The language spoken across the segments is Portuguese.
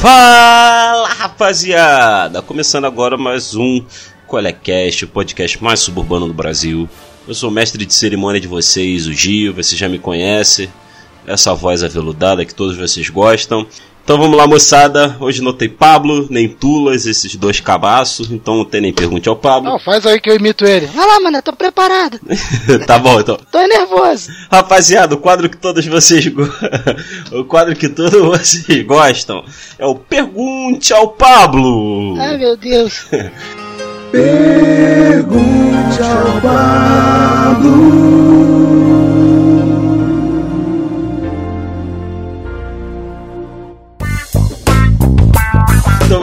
Fala rapaziada! Começando agora mais um Colecast, o podcast mais suburbano do Brasil. Eu sou o mestre de cerimônia de vocês, o Gio, você já me conhece. Essa voz aveludada que todos vocês gostam. Então vamos lá, moçada. Hoje não tem Pablo, nem Tulas, esses dois cabaços. Então não tem nem pergunte ao Pablo. Não, faz aí que eu imito ele. Vai lá, mano, eu tô preparado. tá bom, então. Tô nervoso. Rapaziada, o quadro que todos vocês go... o quadro que todos vocês gostam é o Pergunte ao Pablo. Ai, meu Deus. Pergunte ao Pablo.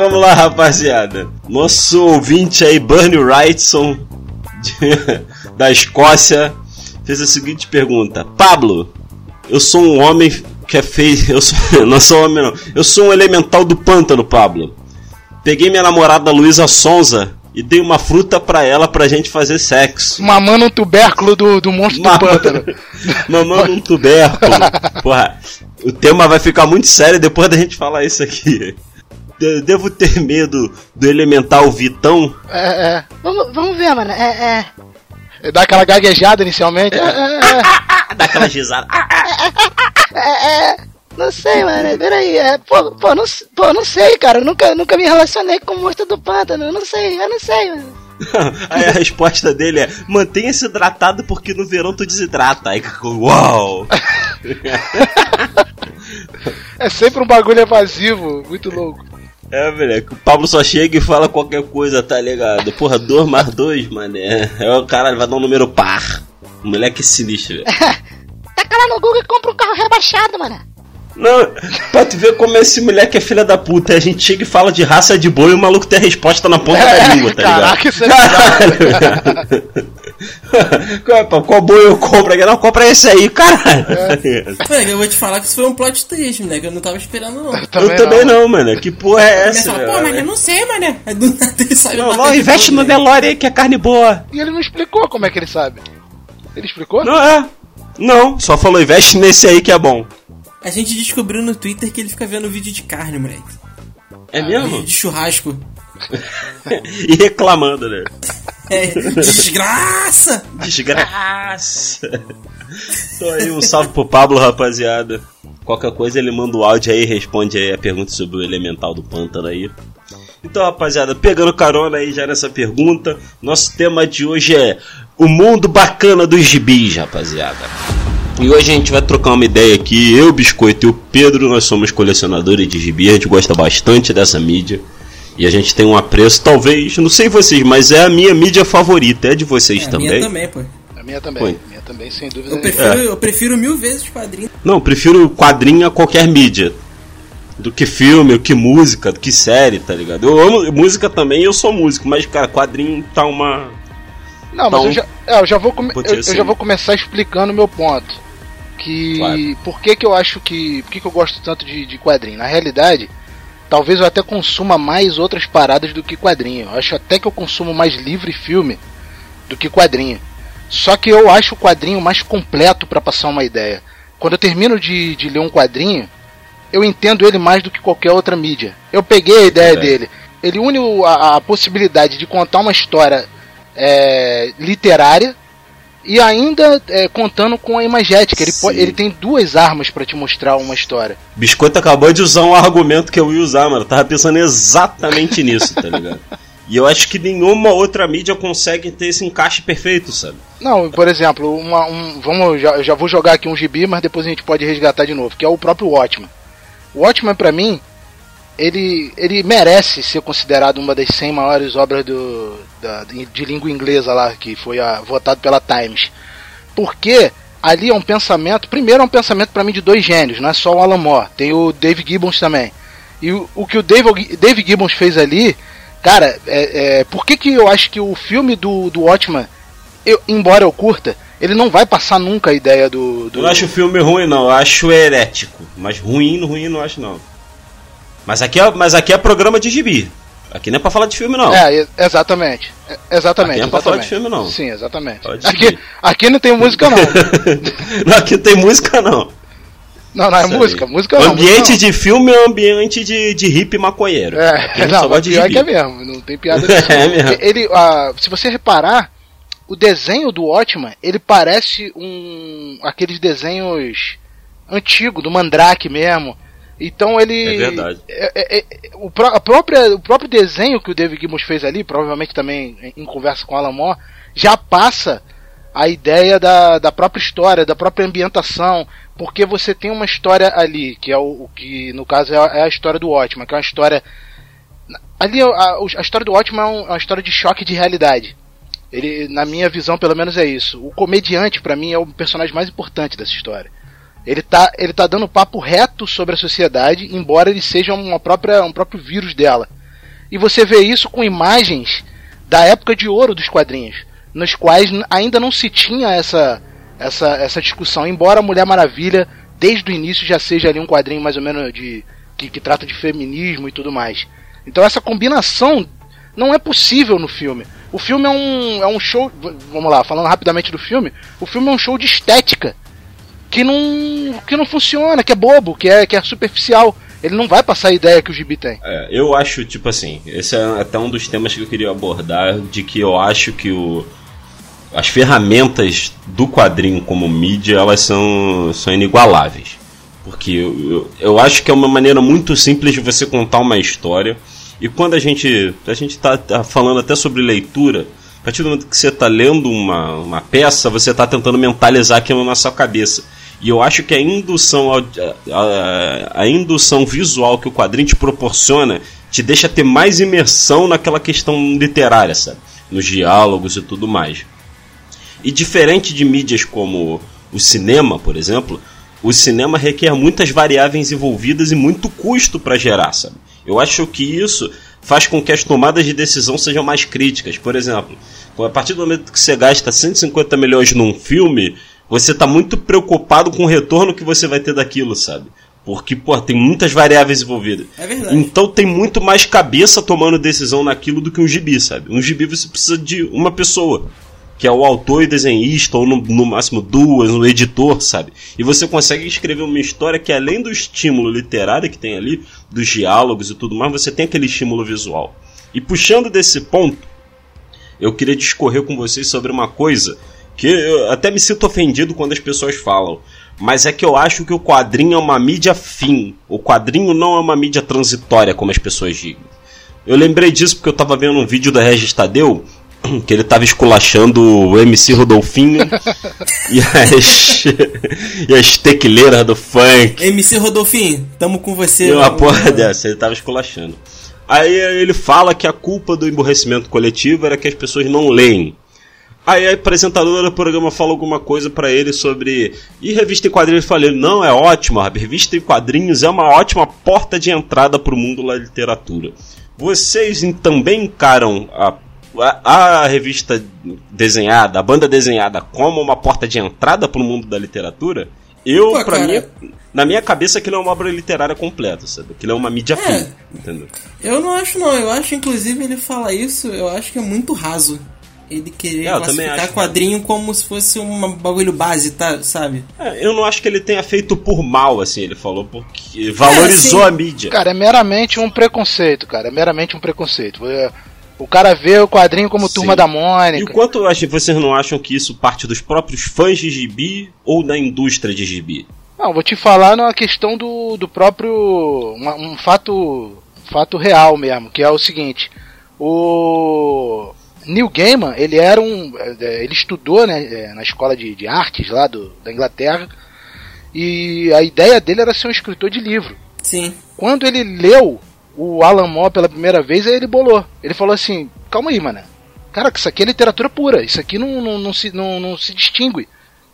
Vamos lá, rapaziada. Nosso ouvinte aí, Bernie Wrightson, de- da Escócia, fez a seguinte pergunta: Pablo, eu sou um homem que é feio. Eu sou, não sou homem, não. Eu sou um elemental do pântano, Pablo. Peguei minha namorada Luísa Sonza e dei uma fruta pra ela pra gente fazer sexo. Mamando um tubérculo do, do monstro do pântano. Mamando um tubérculo. Porra, o tema vai ficar muito sério depois da gente falar isso aqui. De- Devo ter medo do elemental Vitão? É, é. Vamos, vamos ver, mano. É, é. Dá aquela gaguejada inicialmente. É, é, é. Dá aquela risada. É, é. Não sei, mano. Peraí. É, pô, pô, não, pô, não sei, cara. Eu nunca, nunca me relacionei com o monstro do pântano. Eu não sei, eu não sei, mano. Aí a resposta dele é: mantenha-se hidratado porque no verão tu desidrata. Aí, uau! É sempre um bagulho evasivo, muito louco. É, moleque, o Pablo só chega e fala qualquer coisa, tá ligado? Porra, 2 mais 2, mané. É o cara vai dar um número par. O moleque é sinistro, velho. Taca lá no Google e compra um carro rebaixado, mano. Não, pra tu ver como esse moleque é filha da puta. A gente chega e fala de raça de boi e o maluco tem a resposta na ponta da língua, tá ligado? Caraca, isso é qual, qual- qual boi eu compro aqui? Não, compra esse aí, caralho. Moleque, eu vou te falar que isso foi um plot twist, moleque. Eu não tava esperando, não. eu também não, mano. Que porra é essa? fala, pô, mas eu não sei, mané. Aí do nada ele Não, não, investe no né? Delore aí que é carne boa. E ele não explicou como é que ele sabe. Ele explicou? Não é. Não, só falou investe nesse aí que é bom. A gente descobriu no Twitter que ele fica vendo vídeo de carne, moleque. É mesmo? de churrasco. e reclamando, né? É, desgraça! Desgraça. Então aí um salve pro Pablo, rapaziada. Qualquer coisa ele manda o áudio aí e responde aí a pergunta sobre o elemental do pântano aí. Então, rapaziada, pegando carona aí já nessa pergunta, nosso tema de hoje é o mundo bacana dos gibis, rapaziada. E hoje a gente vai trocar uma ideia aqui, eu, Biscoito e o Pedro, nós somos colecionadores de gibi, a gente gosta bastante dessa mídia. E a gente tem um apreço, talvez, não sei vocês, mas é a minha mídia favorita, é de vocês É, a também. minha também, pô. A minha também. A minha também, sem dúvida. Eu prefiro, eu prefiro mil vezes quadrinho. Não, prefiro quadrinho a qualquer mídia. Do que filme, do que música, do que série, tá ligado? Eu amo música também, eu sou músico, mas, cara, quadrinho tá uma. Não, mas Então, eu já, é, eu já vou come- eu, eu assim. já vou começar explicando o meu ponto. Que Claro. por que que eu acho que por que que eu gosto tanto de, de quadrinho? Na realidade, talvez eu até consuma mais outras paradas do que quadrinho. Eu acho até que eu consumo mais livro e filme do que quadrinho. Só que eu acho o quadrinho mais completo para passar uma ideia. Quando eu termino de, de ler um quadrinho, eu entendo ele mais do que qualquer outra mídia. Eu peguei a ideia Verdade. dele. Ele une a, a possibilidade de contar uma história é, literária e ainda é, contando com a imagética. Ele, po- Sim. ele tem duas armas para te mostrar uma história. Biscoito acabou de usar um argumento que eu ia usar, mano. Eu tava pensando exatamente nisso, tá ligado? E eu acho que nenhuma outra mídia consegue ter esse encaixe perfeito, sabe? Não, por exemplo, uma, um, vamos, já, já vou jogar aqui um gibi, mas depois a gente pode resgatar de novo, que é o próprio Watchman. O Watchman, pra mim, ele, ele merece ser considerado uma das 100 maiores obras do, da, de língua inglesa lá, que foi a, votado pela Times. Porque ali é um pensamento, primeiro é um pensamento pra mim de dois gênios, não é só o Alan Moore, tem o Dave Gibbons também. E o, o que o Dave, Dave Gibbons fez ali, cara, é, é, por que, que eu acho que o filme do, do Watchman eu, embora eu curta, ele não vai passar nunca a ideia do. do... Eu não acho o filme ruim, não. Eu acho herético. Mas ruim, ruim, não acho, não. Mas aqui é, mas aqui é programa de gibi. Aqui não é pra falar de filme, não. É, exatamente. É, Exatamente. Aqui não é pra falar de filme, não. Sim, exatamente. Aqui, aqui não tem música, não. não, aqui não tem música, não. Não, não é música. Música não. ambiente música de filme é ambiente de, de hippie maconheiro. não. É, Quem não, só mas pior de que é gibi. mesmo. Não tem piada disso. É mesmo. Ele, ah, se você reparar, o desenho do Watchman, ele parece um aqueles desenhos antigos, do Mandrake mesmo. Então ele. É verdade. é- é- é- o, pró- a própria, o próprio desenho que o David Gibbons fez ali, provavelmente também em, conversa com Alan Moore, já passa a ideia da, da própria história, da própria ambientação, porque você tem uma história ali, que é o, o que no caso é a, é a história do Watchman, que é uma história. Ali a, a- história do Watchman é é uma história de choque de realidade. Ele, na minha visão, pelo menos é isso. O comediante, pra mim, é o personagem mais importante dessa história. Ele tá, ele tá dando papo reto sobre a sociedade, embora ele seja uma própria, um próprio vírus dela. E você vê isso com imagens da época de ouro dos quadrinhos, nos quais ainda não se tinha essa, essa, essa discussão, embora a Mulher Maravilha, desde o início, já seja ali um quadrinho mais ou menos de que, que trata de feminismo e tudo mais. Então essa combinação não é possível no filme. O filme é um, é um show. Vamos lá, falando rapidamente do filme. O filme é um show de estética que não, que não funciona, que é bobo, que é, que é superficial. Ele não vai passar a ideia que o gibi tem. É, eu acho, tipo assim, esse é até um dos temas que eu queria abordar, de que eu acho que o, as ferramentas do quadrinho como mídia, elas são, são inigualáveis. Porque eu, eu, eu acho que é uma maneira muito simples de você contar uma história. E quando a gente a gente tá, tá falando até sobre leitura, a partir do momento que você está lendo uma, uma peça, você está tentando mentalizar aquilo na sua cabeça. E eu acho que a indução, a, a indução visual que o quadrinho te proporciona te deixa ter mais imersão naquela questão literária, sabe? Nos diálogos e tudo mais. E diferente de mídias como o cinema, por exemplo, o cinema requer muitas variáveis envolvidas e muito custo para gerar, sabe? Eu acho que isso faz com que as tomadas de decisão sejam mais críticas. Por exemplo, a partir do momento que você gasta 150 milhões num filme, você está muito preocupado com o retorno que você vai ter daquilo, sabe? Porque, pô, tem muitas variáveis envolvidas. É verdade. Então tem muito mais cabeça tomando decisão naquilo do que um gibi, sabe? Um gibi você precisa de uma pessoa, que é o autor e desenhista, ou no, no máximo duas, um editor, sabe? E você consegue escrever uma história que além do estímulo literário que tem ali, dos diálogos e tudo mais, você tem aquele estímulo visual. E puxando desse ponto, eu queria discorrer com vocês sobre uma coisa que eu até me sinto ofendido quando as pessoas falam. Mas é que eu acho que o quadrinho é uma mídia fim. O quadrinho não é uma mídia transitória, como as pessoas dizem. Eu lembrei disso porque eu tava vendo um vídeo da Regis Tadeu, que ele tava esculachando o MC Rodolfinho e as, e as tequileiras do funk. MC Rodolfinho, tamo com você. E uma porra dessa, ele tava esculachando. Aí ele fala que a culpa do emborrecimento coletivo era que as pessoas não leem. Aí a apresentadora do programa fala alguma coisa pra ele sobre. E revista em quadrinhos? Eu falei: não, é ótimo, a revista em quadrinhos é uma ótima porta de entrada pro mundo da literatura. Vocês também encaram a, a, a revista desenhada, a banda desenhada, como uma porta de entrada pro mundo da literatura? Eu, Pô, pra mim, na minha cabeça, aquilo é uma obra literária completa, sabe? Aquilo é uma mídia É. fim, entendeu? Eu não acho não, eu acho inclusive ele fala isso, eu acho que é muito raso. Ele querer É, eu classificar acho. quadrinho como se fosse um bagulho base, tá, sabe? É, eu não acho que ele tenha feito por mal, assim, ele falou, porque valorizou sim. a mídia. Cara, é meramente um preconceito, cara. É meramente um preconceito. É, O cara vê o quadrinho como Turma Sim. da E o Mônica. quanto vocês não acham que isso parte dos próprios fãs de gibi ou da indústria de gibi? Não, vou te falar na questão do, do próprio. uma- um fato, fato real mesmo, que é o seguinte. O. Neil Gaiman, ele era um. é, Ele estudou né, é, na escola de, de artes lá do, da Inglaterra. E a ideia dele era ser um escritor de livro. Sim. Quando ele leu o Alan Moore pela primeira vez, aí ele bolou. Ele falou assim: calma aí, mano. Cara, que isso aqui é literatura pura. Isso aqui não, não, não se, não, não se distingue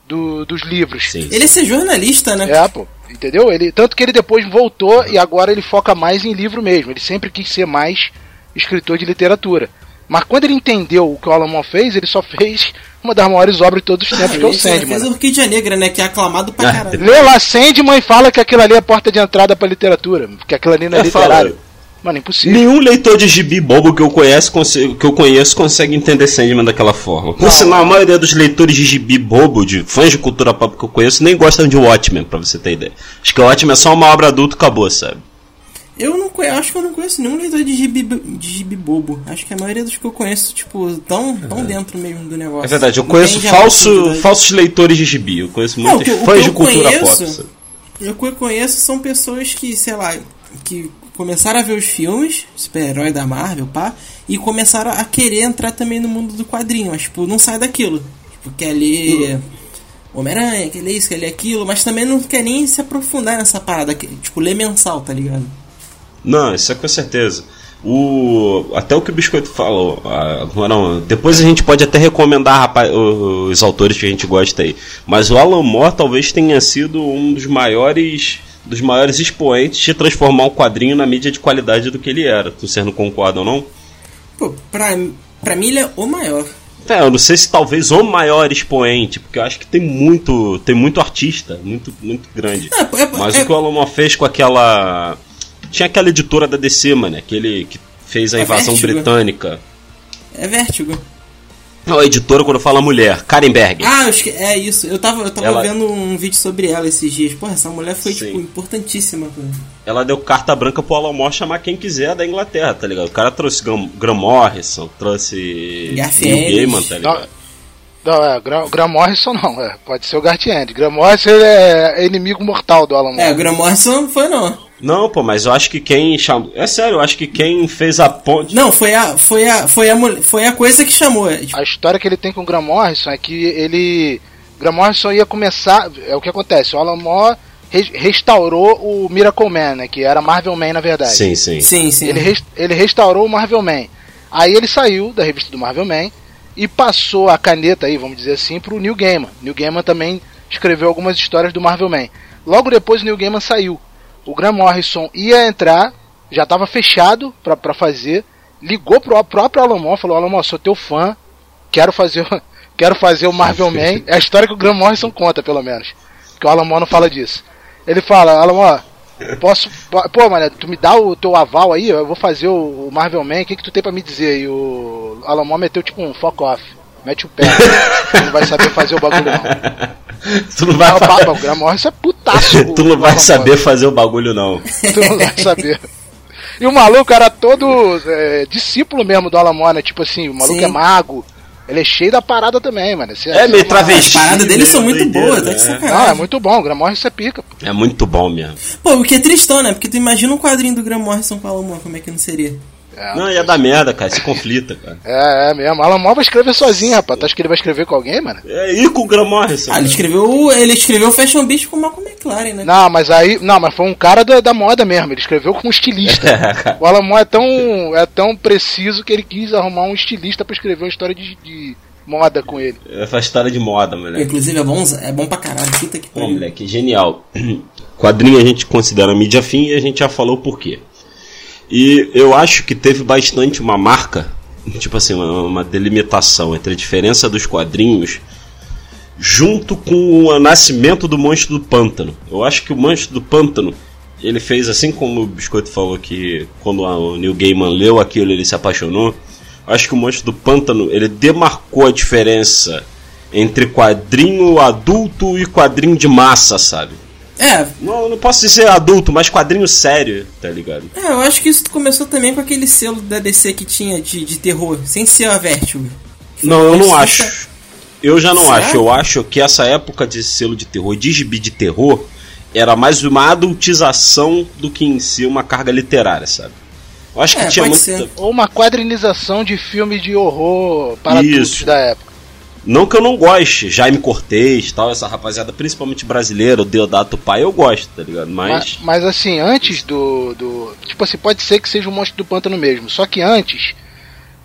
do- dos livros. Sim. Ele é ser jornalista, né? É, pô. Entendeu? Ele, tanto que ele depois voltou e agora ele foca mais em livro mesmo. Ele sempre quis ser mais escritor de literatura. Mas quando ele entendeu o que o Alan Moore fez, ele só fez uma das maiores obras de todos os tempos, que é o Ele só fez Sandman. Orquídea Negra, né? Que é aclamado pra Ah, caralho. Lê lá Sandman e fala que aquilo ali é porta de entrada pra literatura. Porque aquilo ali não é, É, fala, literário. Mano, impossível. Nenhum leitor de gibi bobo que eu conheço, que eu conheço consegue entender Sandman daquela forma. Por sinal, a maioria dos leitores de gibi bobo, de fãs de cultura pop que eu conheço, nem gostam de Watchmen, pra você ter ideia. Acho que o Watchmen é só uma obra adulta e acabou, sabe? Eu não conheço, acho que eu não conheço nenhum leitor de gibi, de gibi bobo. Acho que a maioria dos que eu conheço, tipo, tão, tão é. dentro mesmo do negócio. É verdade, eu conheço falso, falsos leitores de gibi. Eu conheço muitos fãs de cultura conheço, pop. Eu que eu conheço são pessoas que, sei lá, que começaram a ver os filmes, super-herói da Marvel, pá, e começaram a querer entrar também no mundo do quadrinho, mas, tipo, não sai daquilo. Tipo, quer ler Homem-Aranha, quer ler isso, quer ler aquilo, mas também não quer nem se aprofundar nessa parada, tipo, ler mensal, tá ligado? Não, isso é com certeza. O, até o que o Biscoito falou. Agora, depois a gente pode até recomendar rapaz, os autores que a gente gosta aí. Mas o Alan Moore talvez tenha sido um dos maiores dos maiores expoentes de transformar um quadrinho na mídia de qualidade do que ele era. Você não concorda ou não? Pô, pra, pra mim ele é o maior. É, eu não sei se talvez o maior expoente, porque eu acho que tem muito, tem muito artista, muito, muito grande. É, é, Mas é, o que o Alan Moore fez com aquela tinha aquela editora da DC, mano, aquele que fez a é invasão Vértigo. britânica. É Vértigo. Não, a editora quando fala mulher, Karen Berg. Ah, é isso. Eu tava, eu tava ela... vendo um vídeo sobre ela esses dias. Porra, essa mulher foi, Sim. tipo, importantíssima. Ela deu carta branca pro Alan Moore chamar quem quiser da Inglaterra, tá ligado? O cara trouxe Graham, Morrison, trouxe Neil Gaiman, tá ligado? Não, não é, Graham, Graham Morrison não, é, pode ser o Gartiende. Graham Morrison é, é inimigo mortal do Alan Moore. É, o Graham Morrison não foi não. Não, pô, mas eu acho que quem chamou. É sério, eu acho que quem fez a ponte. Não, foi a, foi a, foi a, foi a coisa que chamou. É, tipo... A história que ele tem com o Graham Morrison é que ele. Graham Morrison ia começar. É o que acontece, o Alan Moore restaurou o Miracle Man, né? Que era Marvel Man na verdade. Sim, sim. Sim, sim. Ele, rest... ele restaurou o Marvel Man. Aí ele saiu da revista do Marvel Man e passou a caneta aí, vamos dizer assim, pro Neil Gaiman. Neil Gaiman também escreveu algumas histórias do Marvel Man. Logo depois o Neil Gaiman saiu o Graham Morrison ia entrar, já estava fechado para fazer, ligou pro próprio Moore, falou: Moore, sou teu fã, quero fazer, quero fazer o Marvel Man. É a história que o Graham Morrison conta, pelo menos. Porque o Moore não fala disso. Ele fala: Moore, posso. Pô, mano, tu me dá o teu aval aí, eu vou fazer o Marvel Man, o que, que tu tem para me dizer? E o Moore meteu tipo um fuck off. Mete o pé. não vai saber fazer o bagulho, não. Tu não vai ah, fazer. O Graham Morrison é putaço. tu não vai saber fazer o bagulho, não. tu não vai saber. E o maluco era todo é, discípulo mesmo do Alan Moore, né? Tipo assim, o maluco Sim. é mago. Ele é cheio da parada também, mano. Esse, é, meio travesti. As paradas dele são muito boas, tá de sacanagem. Não, é muito bom, o Graham Morrison é pica. Pô. É muito bom mesmo. Pô, o que é tristão, né? Porque tu imagina um quadrinho do Graham Morrison com o Alan Moore, como é que não seria? É, não, ia dar merda, cara, se conflita, cara. É, é mesmo. Alan Moore vai escrever sozinho, rapaz. Tu acha que ele vai escrever com alguém, mano? É, e com o Graham Morrison. Ah, ele escreveu, ele escreveu Fashion Beast com o Malcolm McLaren, né? Não, mas aí, não, mas foi um cara da, da moda mesmo. Ele escreveu com um estilista. É, o Alan Moore é tão, é tão preciso que ele quis arrumar um estilista para escrever uma história de, de moda com ele. É, faz história de moda, moleque. Inclusive é bom, é bom pra caralho. Puta que Pô, moleque, genial. Quadrinho a gente considera mídia fim e a gente já falou por quê. E eu acho que teve bastante uma marca, tipo assim, uma, uma delimitação entre a diferença dos quadrinhos junto com o nascimento do Monstro do Pântano. Eu acho que o Monstro do Pântano ele fez assim como o Biscoito falou que quando o Neil Gaiman leu aquilo ele se apaixonou. Acho que o Monstro do Pântano ele demarcou a diferença entre quadrinho adulto e quadrinho de massa, sabe? É. Não, não posso dizer adulto, mas quadrinho sério, tá ligado? É, eu acho que isso começou também com aquele selo da DC que tinha de, de terror, sem ser a Vertigo. Não, eu não acho. Eu já não acho. Eu acho que essa época de selo de terror, de gibi de terror, era mais uma adultização do que em si uma carga literária, sabe? Eu acho que é, tinha muita... Ou uma quadrinização de filme de horror para Isso. adultos da época. Não que eu não goste, Jaime Cortez tal, essa rapaziada, principalmente brasileira, o Deodato Pai, eu gosto, tá ligado? Mas... mas... Mas, assim, antes do, do. Tipo assim, pode ser que seja o Monstro do Pântano mesmo. Só que antes,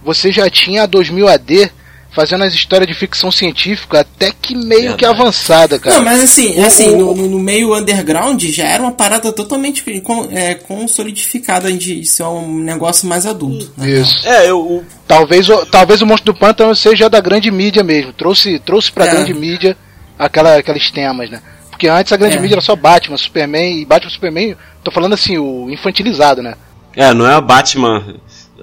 você já tinha a 2000 AD fazendo as histórias de ficção científica até que meio Verdade. que avançada, cara. Não, mas assim, assim no, no, meio underground já era uma parada totalmente é, consolidificada de ser um negócio mais adulto. Né? Isso. É, eu. Talvez, o, talvez o Monstro do Pântano seja da grande mídia mesmo. Trouxe, trouxe pra é. grande mídia aquela, aqueles temas, né? Porque antes a grande é. mídia era só Batman, Superman e Batman Superman, tô falando assim, o infantilizado, né? É, não é o Batman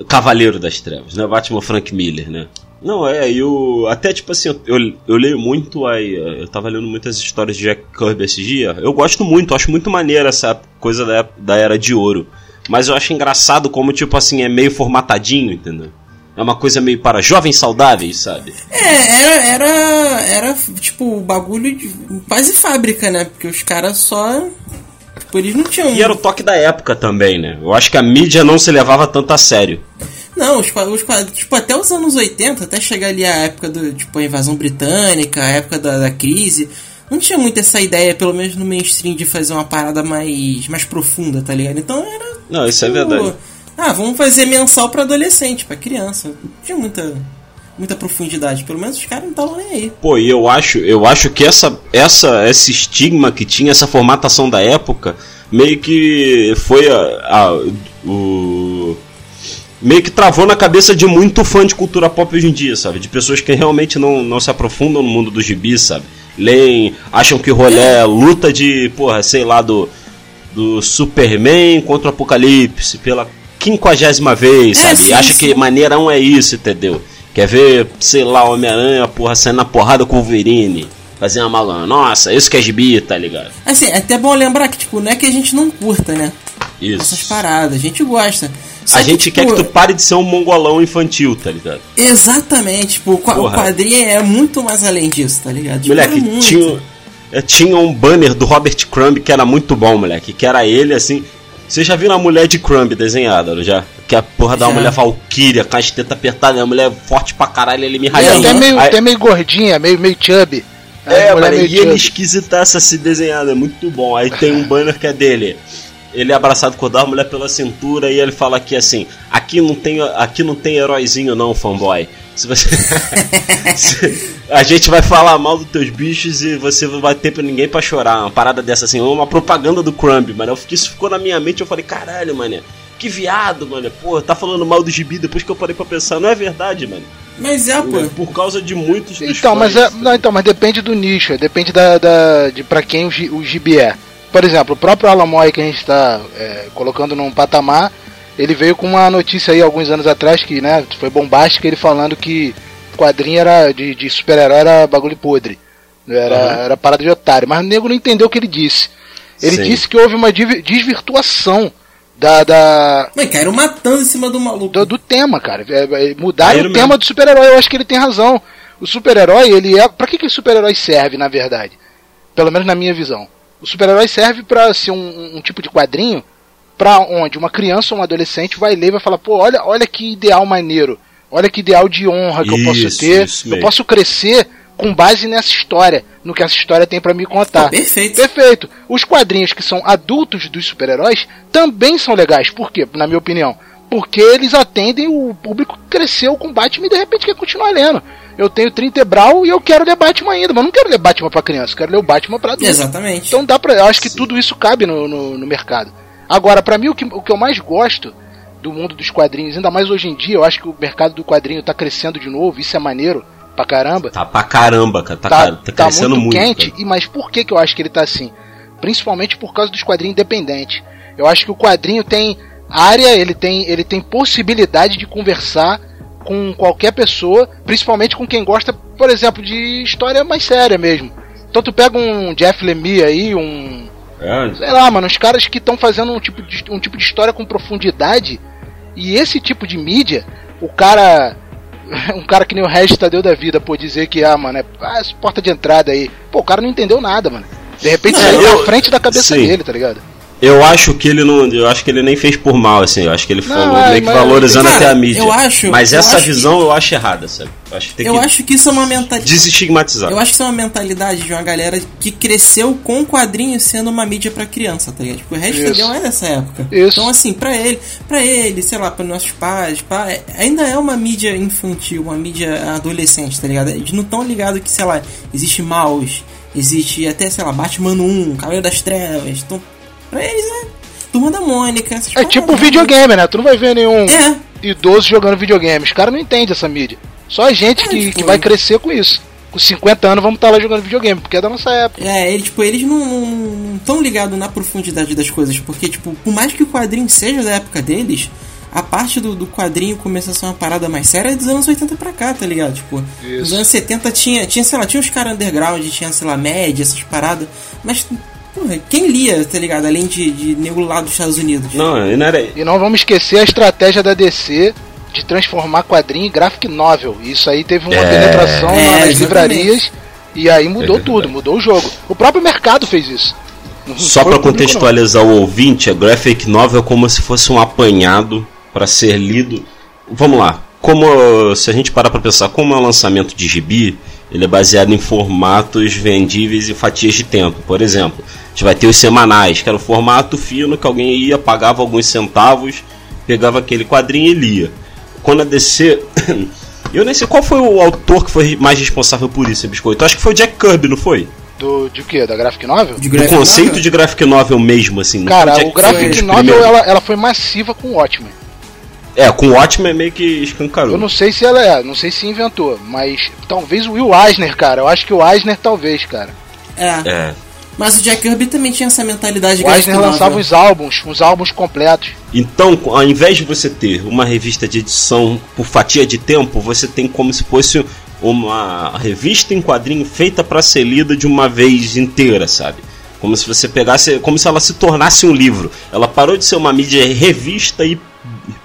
Cavaleiro das Trevas, não é o Batman Frank Miller, né? Não, é, eu. Até tipo assim, eu, eu leio muito aí. Eu tava lendo muitas histórias de Jack Kirby esse dia. Eu gosto muito, acho muito maneira essa coisa da, da Era de Ouro. Mas eu acho engraçado como, tipo assim, é meio formatadinho, entendeu? É uma coisa meio para jovens saudáveis, sabe? É, era, era, era tipo, bagulho de quase fábrica, né? Porque os caras só. Tipo, eles não tinham. E era o toque da época também, né? Eu acho que a mídia não se levava tanto a sério. Não, os, os tipo, até os anos 80, até chegar ali a época do, tipo, a invasão britânica, a época da, da crise, não tinha muito essa ideia, pelo menos no mainstream, de fazer uma parada mais, mais profunda, tá ligado? Então era. Não, isso é tipo, é verdade. Ah, vamos fazer mensal para adolescente, para criança. Não tinha muita muita profundidade, pelo menos os caras não estavam nem aí. Pô, e eu acho, eu acho que essa essa esse estigma que tinha essa formatação da época meio que foi a, a o meio que travou na cabeça de muito fã de cultura pop hoje em dia, sabe? De pessoas que realmente não, não se aprofundam no mundo dos gibis, sabe? Leem, acham que o rolê é luta de, porra, sei lá, do, do Superman contra o Apocalipse pela quinquagésima vez, é, sabe? É, sim, Acha sim. que maneirão é isso, entendeu? Quer ver, sei lá, Homem-Aranha, porra, saindo na porrada com o Wolverine. Fazer uma malanha. Nossa, isso que é gibi, tá ligado? Assim, é até bom lembrar que, tipo, não é que a gente não curta, né? Isso. Essas paradas, a gente gosta. Só a que, gente tipo, quer que tu pare de ser um mongolão infantil, tá ligado? Exatamente, tipo, o quadrinho é muito mais além disso, tá ligado? Tipo, moleque, tinha, é, tinha um banner do Robert Crumb que era muito bom, moleque. Que era ele assim. Você já viu a mulher de Crumb desenhada, já? Que é a porra da mulher valkyria, com as tetas apertadas, a mulher forte pra caralho, ele me raia. Até meio, Aí... até meio gordinha, meio, meio chubby. É, mano, e ele esquisitaça se desenhado, é muito bom. Aí tem um banner que é dele ele é abraçado com a mulher pela cintura e ele fala aqui assim: aqui não tem, aqui não tem heróizinho não, fanboy. Se você a gente vai falar mal dos teus bichos e você não vai ter pra ninguém para chorar. Uma parada dessa assim, uma propaganda do Crumb, mano. Isso ficou na minha mente, eu falei: "Caralho, mano. Que viado, mano. Pô, tá falando mal do gibi depois que eu parei pra pensar. Não é verdade, mano. Mas é, pô. Por causa de muitos Então, mas é, não, então, mas depende do nicho, depende da, da de para quem o, o gibi é por exemplo, o próprio Alan Moore que a gente está é, colocando num patamar, ele veio com uma notícia aí alguns anos atrás que né, foi bombástica, ele falando que quadrinho era de, de super-herói era bagulho podre. Era, uhum. era parada de otário. Mas o nego não entendeu o que ele disse. Ele Sim. disse que houve uma desvirtuação da. da Mas caíram matando em cima do maluco. Do, do tema, cara. É, é, mudaram o tema do super-herói. Eu acho que ele tem razão. O super-herói, ele é. Pra que, que o super-herói serve, na verdade? Pelo menos na minha visão. O super-herói serve para ser um, um, tipo de quadrinho para onde uma criança ou um adolescente vai ler e vai falar: pô, olha, olha que ideal maneiro, olha que ideal de honra que isso, eu posso ter, eu posso crescer com base nessa história, no que essa história tem para me contar. perfeito. Perfeito. Os quadrinhos que são adultos dos super-heróis também são legais. Por quê? Na minha opinião. Porque eles atendem o público que cresceu com Batman e de repente quer continuar lendo eu tenho 30 Ebral e eu quero ler Batman ainda, mas não quero ler Batman pra criança, eu quero ler o Batman pra adulto. Exatamente. Então dá pra. Eu acho que Sim. tudo isso cabe no, no, no mercado. Agora, para mim, o que, o que eu mais gosto do mundo dos quadrinhos, ainda mais hoje em dia, eu acho que o mercado do quadrinho tá crescendo de novo, isso é maneiro pra caramba. Tá pra caramba, cara. Tá, tá, tá, tá crescendo muito. quente, e, mas por que, que eu acho que ele tá assim? Principalmente por causa dos quadrinhos independentes. Eu acho que o quadrinho tem área, ele tem, ele tem possibilidade de conversar com qualquer pessoa, principalmente com quem gosta, por exemplo, de história mais séria mesmo. Então tu pega um Jeff Lemire aí, um. É. Sei lá, mano, os caras que estão fazendo um tipo, de, um tipo de história com profundidade. E esse tipo de mídia, o cara. Um cara que nem o Regis Tadeu da vida, pô, dizer que, ah, mano, é ah, porta de entrada aí. Pô, o cara não entendeu nada, mano. De repente saiu na frente da cabeça sim. dele, tá ligado? Eu acho que ele não. Eu acho que ele nem fez por mal, assim. Eu acho que ele não, falou é, meio que valorizando cara, até a mídia. Eu acho, mas eu essa acho visão que, eu acho errada, sabe? Eu acho que, eu que acho que isso é uma mentalidade. Desestigmatizar. Eu acho que isso é uma mentalidade de uma galera que cresceu com o quadrinho sendo uma mídia para criança, tá ligado? Tipo, o resto não é dessa época. Isso. Então, assim, para ele, para ele, sei lá, para nossos pais, pá, é, ainda é uma mídia infantil, uma mídia adolescente, tá ligado? Eles não tão ligados que, sei lá, existe maus, existe até, sei lá, Batman 1, Cavaleiro das Trevas. Então, eles, né? Turma da Mônica. É tipo videogame, né? Tu não vai ver nenhum é. idoso jogando videogame. Os caras não entendem essa mídia. Só a gente é, que, tipo, que vai crescer com isso. com 50 anos vamos estar lá jogando videogame, porque é da nossa época. É, ele, tipo, eles não estão ligados na profundidade das coisas, porque, tipo, por mais que o quadrinho seja da época deles, a parte do, do quadrinho começa a ser uma parada mais séria é dos anos 80 pra cá, tá ligado? Tipo, Isso. nos anos 70 tinha, tinha, sei lá, tinha uns caras underground, tinha, sei lá, média, essas paradas, mas Porra, quem lia, tá ligado? Além de, de nego lá dos Estados Unidos. Não, não era. E não vamos esquecer a estratégia da DC de transformar quadrinho em graphic novel. Isso aí teve uma é... penetração é, nas exatamente. livrarias e aí mudou é tudo, mudou o jogo. O próprio mercado fez isso. Não Só para contextualizar o ouvinte, a graphic novel é como se fosse um apanhado para ser lido. Vamos lá. Como se a gente parar para pensar como é o lançamento de gibi, ele é baseado em formatos vendíveis e fatias de tempo. Por exemplo, gente vai ter os semanais, que era o formato fino que alguém ia, pagava alguns centavos, pegava aquele quadrinho e lia. Quando a DC. Eu nem sei qual foi o autor que foi mais responsável por isso, Biscoito. Acho que foi o Jack Kirby, não foi? Do, de quê? Da Graphic Novel? De graphic do conceito novel? de Graphic Novel mesmo, assim. Cara, o Graphic Novel ela, ela foi massiva com o Watchmen. É, com o Watchmen é meio que escancarou. Eu não sei se ela é, não sei se inventou, mas talvez o Will Eisner, cara. Eu acho que o Eisner talvez, cara. É. é. Mas o Jack Kirby também tinha essa mentalidade. O Eisner lançava os álbuns, uns álbuns completos. Então, ao invés de você ter uma revista de edição por fatia de tempo, você tem como se fosse uma revista em quadrinho feita para ser lida de uma vez inteira, sabe? Como se você pegasse, como se ela se tornasse um livro. Ela parou de ser uma mídia revista e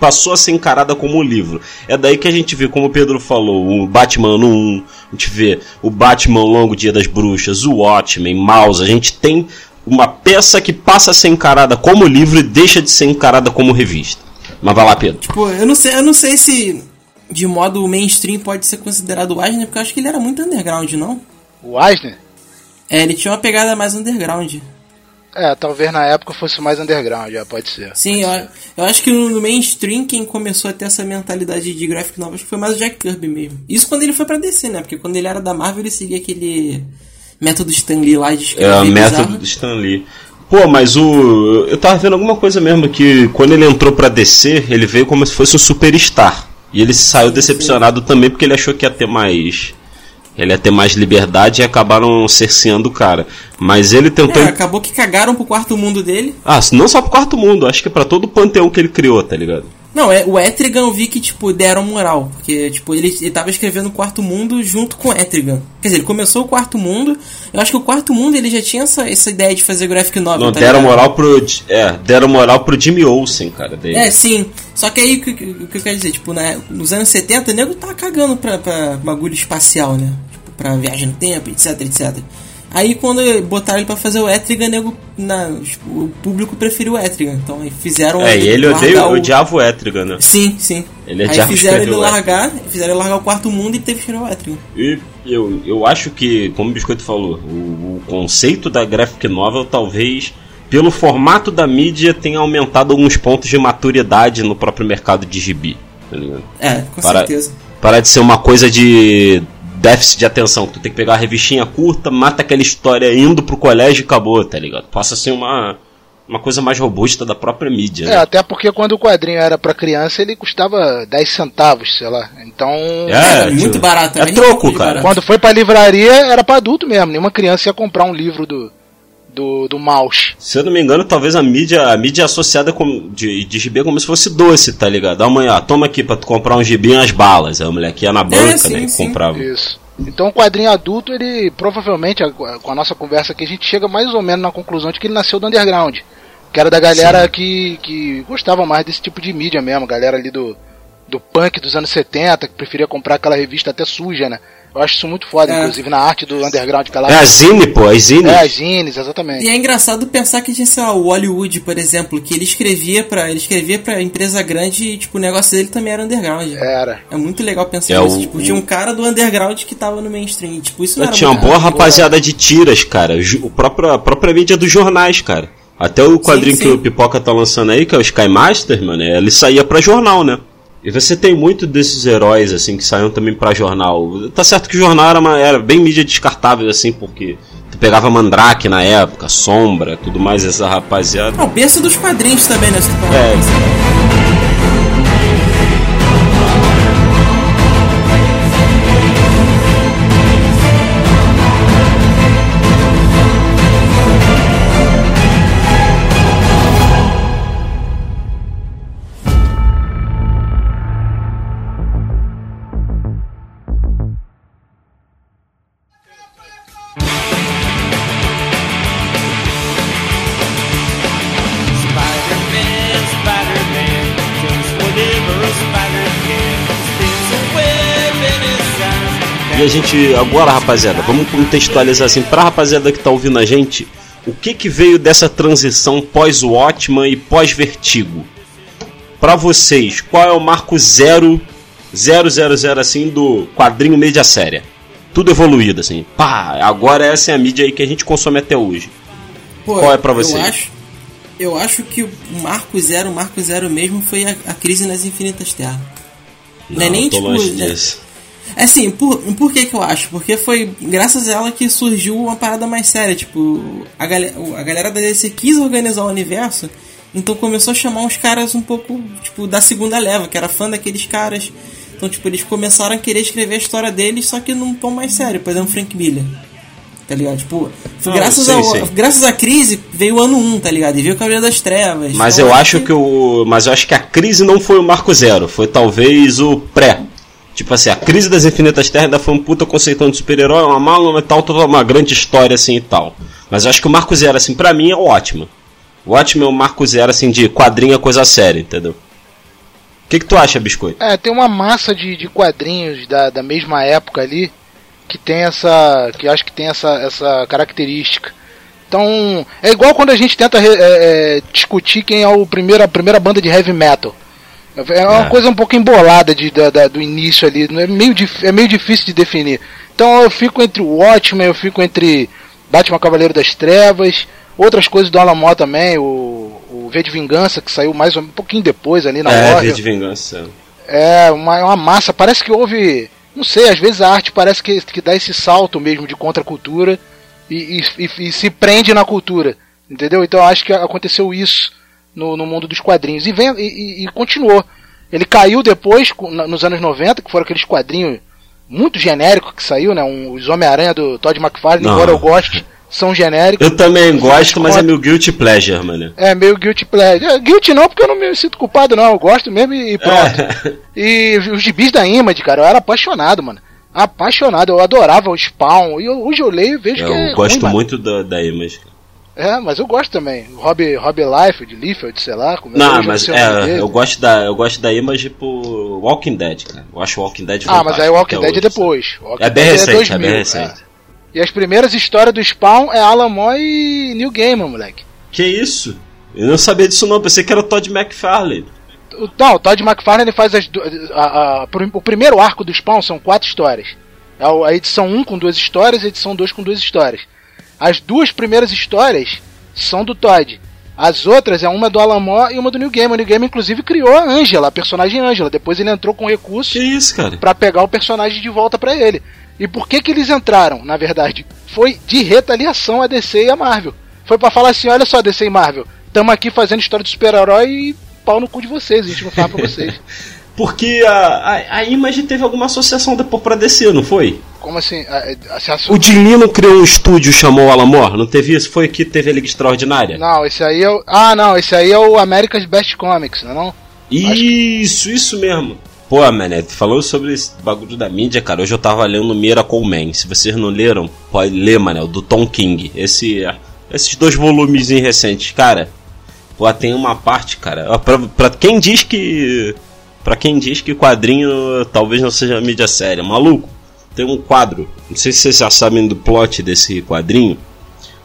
passou a ser encarada como um livro. É daí que a gente vê, como o Pedro falou, o Batman 1, a gente vê o Batman Longo Dia das Bruxas, o Watchmen, Mouse, a gente tem uma peça que passa a ser encarada como livro e deixa de ser encarada como revista. Mas vai lá, Pedro. Tipo, eu não sei, eu não sei se de modo mainstream pode ser considerado o Eisner, porque eu acho que ele era muito underground, não? O Eisner? É, ele tinha uma pegada mais underground. É, talvez na época fosse mais underground, já pode ser. Sim, pode eu, ser. eu, acho que no mainstream quem começou a ter essa mentalidade de graphic novel foi mais o Jack Kirby mesmo. Isso quando ele foi pra DC, né? Porque quando ele era da Marvel ele seguia aquele método Stan Lee lá de escrever. É, método do Stan Lee. Pô, mas o. Eu tava vendo alguma coisa mesmo que quando ele entrou pra DC, ele veio como se fosse um superstar. E ele saiu decepcionado Sim. também porque ele achou que ia ter mais ele ia ter mais liberdade e acabaram cerceando o cara. Mas ele tentou. É, acabou que cagaram pro quarto mundo dele. Ah, não só pro quarto mundo, acho que para todo o panteão que ele criou, tá ligado? Não, é, o Etrigan eu vi que, tipo, deram moral. Porque, tipo, ele, ele tava escrevendo o Quarto Mundo junto com o Etrigan. Quer dizer, ele começou o Quarto Mundo. Eu acho que o Quarto Mundo ele já tinha essa, essa ideia de fazer graphic novel. Não, tá deram ligado? moral pro. É, deram moral pro Jimmy Olsen, cara. Dele. É, sim. Só que aí o que, que, que eu quero dizer, tipo, né, nos anos 70, o nego tava cagando pra, pra bagulho espacial, né? Para viagem no tempo, etc, etc. Aí quando botaram ele pra fazer o Etrigan, nego, na, o público preferiu o Etrigan. Então aí fizeram É, ele, ele odeia, o... odiava o Etrigan, né? Sim, sim. Ele aí fizeram ele largar, fizeram ele largar o quarto mundo e teve que tirar o Etrigan. E eu, eu acho que, como o Biscoito falou, o, o conceito da graphic novel talvez pelo formato da mídia tenha aumentado alguns pontos de maturidade no próprio mercado de gibi. Tá é, com para, certeza. Para de ser uma coisa de déficit de atenção, que tu tem que pegar a revistinha curta, mata aquela história indo pro colégio e acabou, tá ligado? Passa a ser uma, uma coisa mais robusta da própria mídia. É, né? até porque quando o quadrinho era para criança, ele custava 10 centavos, sei lá. Então. É, é muito barato. É, é troco, cara. Quando foi pra livraria, era para adulto mesmo. Nenhuma criança ia comprar um livro do, do, do mouse. Se eu não me engano, talvez a mídia, a mídia associada com, de, de gibi é como se fosse doce, tá ligado? Amanhã, toma aqui pra tu comprar um gibi e umas balas. Aí o moleque ia na banca, é, sim, né? Sim. comprava. Isso. Então o quadrinho adulto, ele provavelmente, com a nossa conversa aqui, a gente chega mais ou menos na conclusão de que ele nasceu do underground. Que era da galera que, que gostava mais desse tipo de mídia mesmo, galera ali do, do punk dos anos 70, que preferia comprar aquela revista até suja, né? Eu acho isso muito foda, é. inclusive na arte do underground que ela. É a Zine, pô, as Zines. É, as Zines, exatamente. E é engraçado pensar que tinha, sei lá, o Hollywood, por exemplo, que ele escrevia para ele escrevia pra empresa grande e, tipo, o negócio dele também era underground. Era. É muito legal pensar é nisso. O... Tipo, tinha um cara do underground que tava no mainstream. Tipo, isso não era Tinha uma boa rapaziada de tiras, cara. O próprio, a própria mídia dos jornais, cara. Até o quadrinho sim, sim. que o Pipoca tá lançando aí, que é o Sky Master, mano, ele saía pra jornal, né? E você tem muito desses heróis, assim, que saíram também para jornal. Tá certo que o jornal era, uma, era bem mídia descartável, assim, porque tu pegava Mandrake na época, Sombra, tudo mais, essa rapaziada. Ah, o berço dos quadrinhos também, né? É, gente, agora rapaziada, vamos contextualizar assim, pra rapaziada que tá ouvindo a gente, o que que veio dessa transição pós-Watchman e pós-Vertigo? Pra vocês, qual é o marco zero, zero, zero, zero, assim, do quadrinho mídia séria? Tudo evoluído, assim. Pá, agora essa é a mídia aí que a gente consome até hoje. Pô, Qual é pra você? Eu acho, eu acho que o marco zero, o marco zero mesmo foi a, a crise nas Infinitas Terras. Não, é nem tô tipo. longe né? É assim, por, por que que eu acho? Porque foi graças a ela que surgiu uma parada mais séria. Tipo, a, galera, a galera da DC quis organizar o universo, então começou a chamar uns caras um pouco, tipo, da segunda leva, que era fã daqueles caras. Então, tipo, eles começaram a querer escrever a história deles, só que num tom mais sério, por exemplo, Frank Miller. Tá ligado? Tipo, Não, graças, sei, sei. graças à crise veio o ano 1, tá ligado? E veio o Cavaleiro das Trevas. Mas Então, eu acho que o. Mas eu acho que a crise não foi o marco zero, foi talvez o pré. Tipo assim, a crise das infinitas terras ainda foi um puta conceitão de super-herói, uma mala e tal, toda uma grande história assim e tal. Mas eu acho que o marco zero, assim, pra mim é ótimo. O ótimo é o marco zero, assim, de quadrinho é coisa séria, entendeu? O que, que tu acha, Biscoito? É, tem uma massa de, de quadrinhos da, da mesma época ali que tem essa. que acho que tem essa, essa característica. Então, é igual quando a gente tenta é, é, discutir quem é o primeiro, a primeira banda de heavy metal. É uma É. coisa um pouco embolada de, da, da- do início ali, é meio, é meio difícil de definir. Então eu fico entre o Watchmen, eu fico entre Batman Cavaleiro das Trevas, outras coisas do Alan Moore também, o, o V de Vingança, que saiu mais ou- um pouquinho depois ali na é, Warner. V de Vingança. É, uma, uma massa. Parece que houve. Não sei, às vezes a arte parece que, que dá esse salto mesmo de contracultura e, e, e, e se prende na cultura. Entendeu? Então eu acho que aconteceu isso no, no mundo dos quadrinhos. E, vem, e, e- continuou. Ele caiu depois, nos anos 90, que foram aqueles quadrinhos muito genéricos que saiu, né? Um, os Homem-Aranha do Todd McFarlane, Não. embora eu goste, são genéricos. Eu também gosto, mas é meu guilty pleasure, mano. É meio guilty pleasure. É, Guilty não, porque eu não me sinto culpado, não. Eu gosto mesmo e, pronto. É. E os gibis da Image, cara, eu era apaixonado, mano. Apaixonado, eu adorava o Spawn. E eu- hoje eu leio e vejo que é Eu gosto ruim, muito da, da Image. É, mas eu gosto também. Rob, Rob Liefeld, Liefeld, sei lá. Como Não, hoje mas é, eu gosto da eu gosto da Image por Walking Dead, cara. Eu acho Walking Dead Ah, mas aí o Walking fantástico Dead é depois. Walking É bem Dead recente, é bem recente. é. E as primeiras histórias do Spawn é Alan Moore e New Gaiman, moleque. Que isso? Eu não sabia disso não, pensei que era o Todd McFarlane. Não, o Todd McFarlane faz as, a- a- o primeiro arco do Spawn são quatro histórias. É A edição 1 com duas histórias, a edição 2 com duas histórias. As duas primeiras histórias são do Todd. As outras é uma do Alan Moore e uma do New Gaiman. O New Gaiman, inclusive, criou a Angela, a personagem Angela. Depois ele entrou com recursos pra pegar o personagem de volta pra ele. E por que que eles entraram, na verdade? Foi de retaliação a DC e a Marvel. Foi pra falar assim, olha só, DC e Marvel, tamo aqui fazendo história de super-herói e pau no cu de vocês, a gente não fala pra vocês. Porque a, a, a Image teve alguma associação depois pra descer, não foi? Como assim? A- a- O Dilino criou um estúdio chamou Alamor, não teve isso? Foi que teve a Liga Extraordinária? Não, esse aí é o... Ah, não, esse aí é o America's Best Comics, não é não? Isso, isso mesmo. Pô, mané, falou sobre esse bagulho da mídia, cara. Hoje eu tava lendo Miracle Man. Se vocês não leram, pode ler, mané, o do Tom King. Esse, esses dois volumes recentes, cara. Pô, tem uma parte, cara. Pra, pra quem diz que. Pra quem diz que quadrinho talvez não seja mídia séria, maluco. Tem um quadro. Não sei se vocês já sabem do plot desse quadrinho.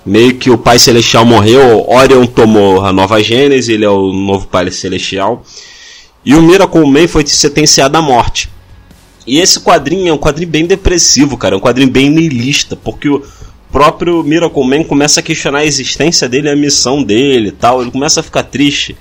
Meio que o Pai Celestial morreu, Orion tomou a nova Gênese, ele é o novo Pai Celestial. E o Miracle Man foi sentenciado à morte. E esse quadrinho é um quadrinho bem depressivo, cara. É um quadrinho bem niilista, porque o próprio Miracle Man começa a questionar a existência dele, a missão dele e tal. Ele começa a ficar triste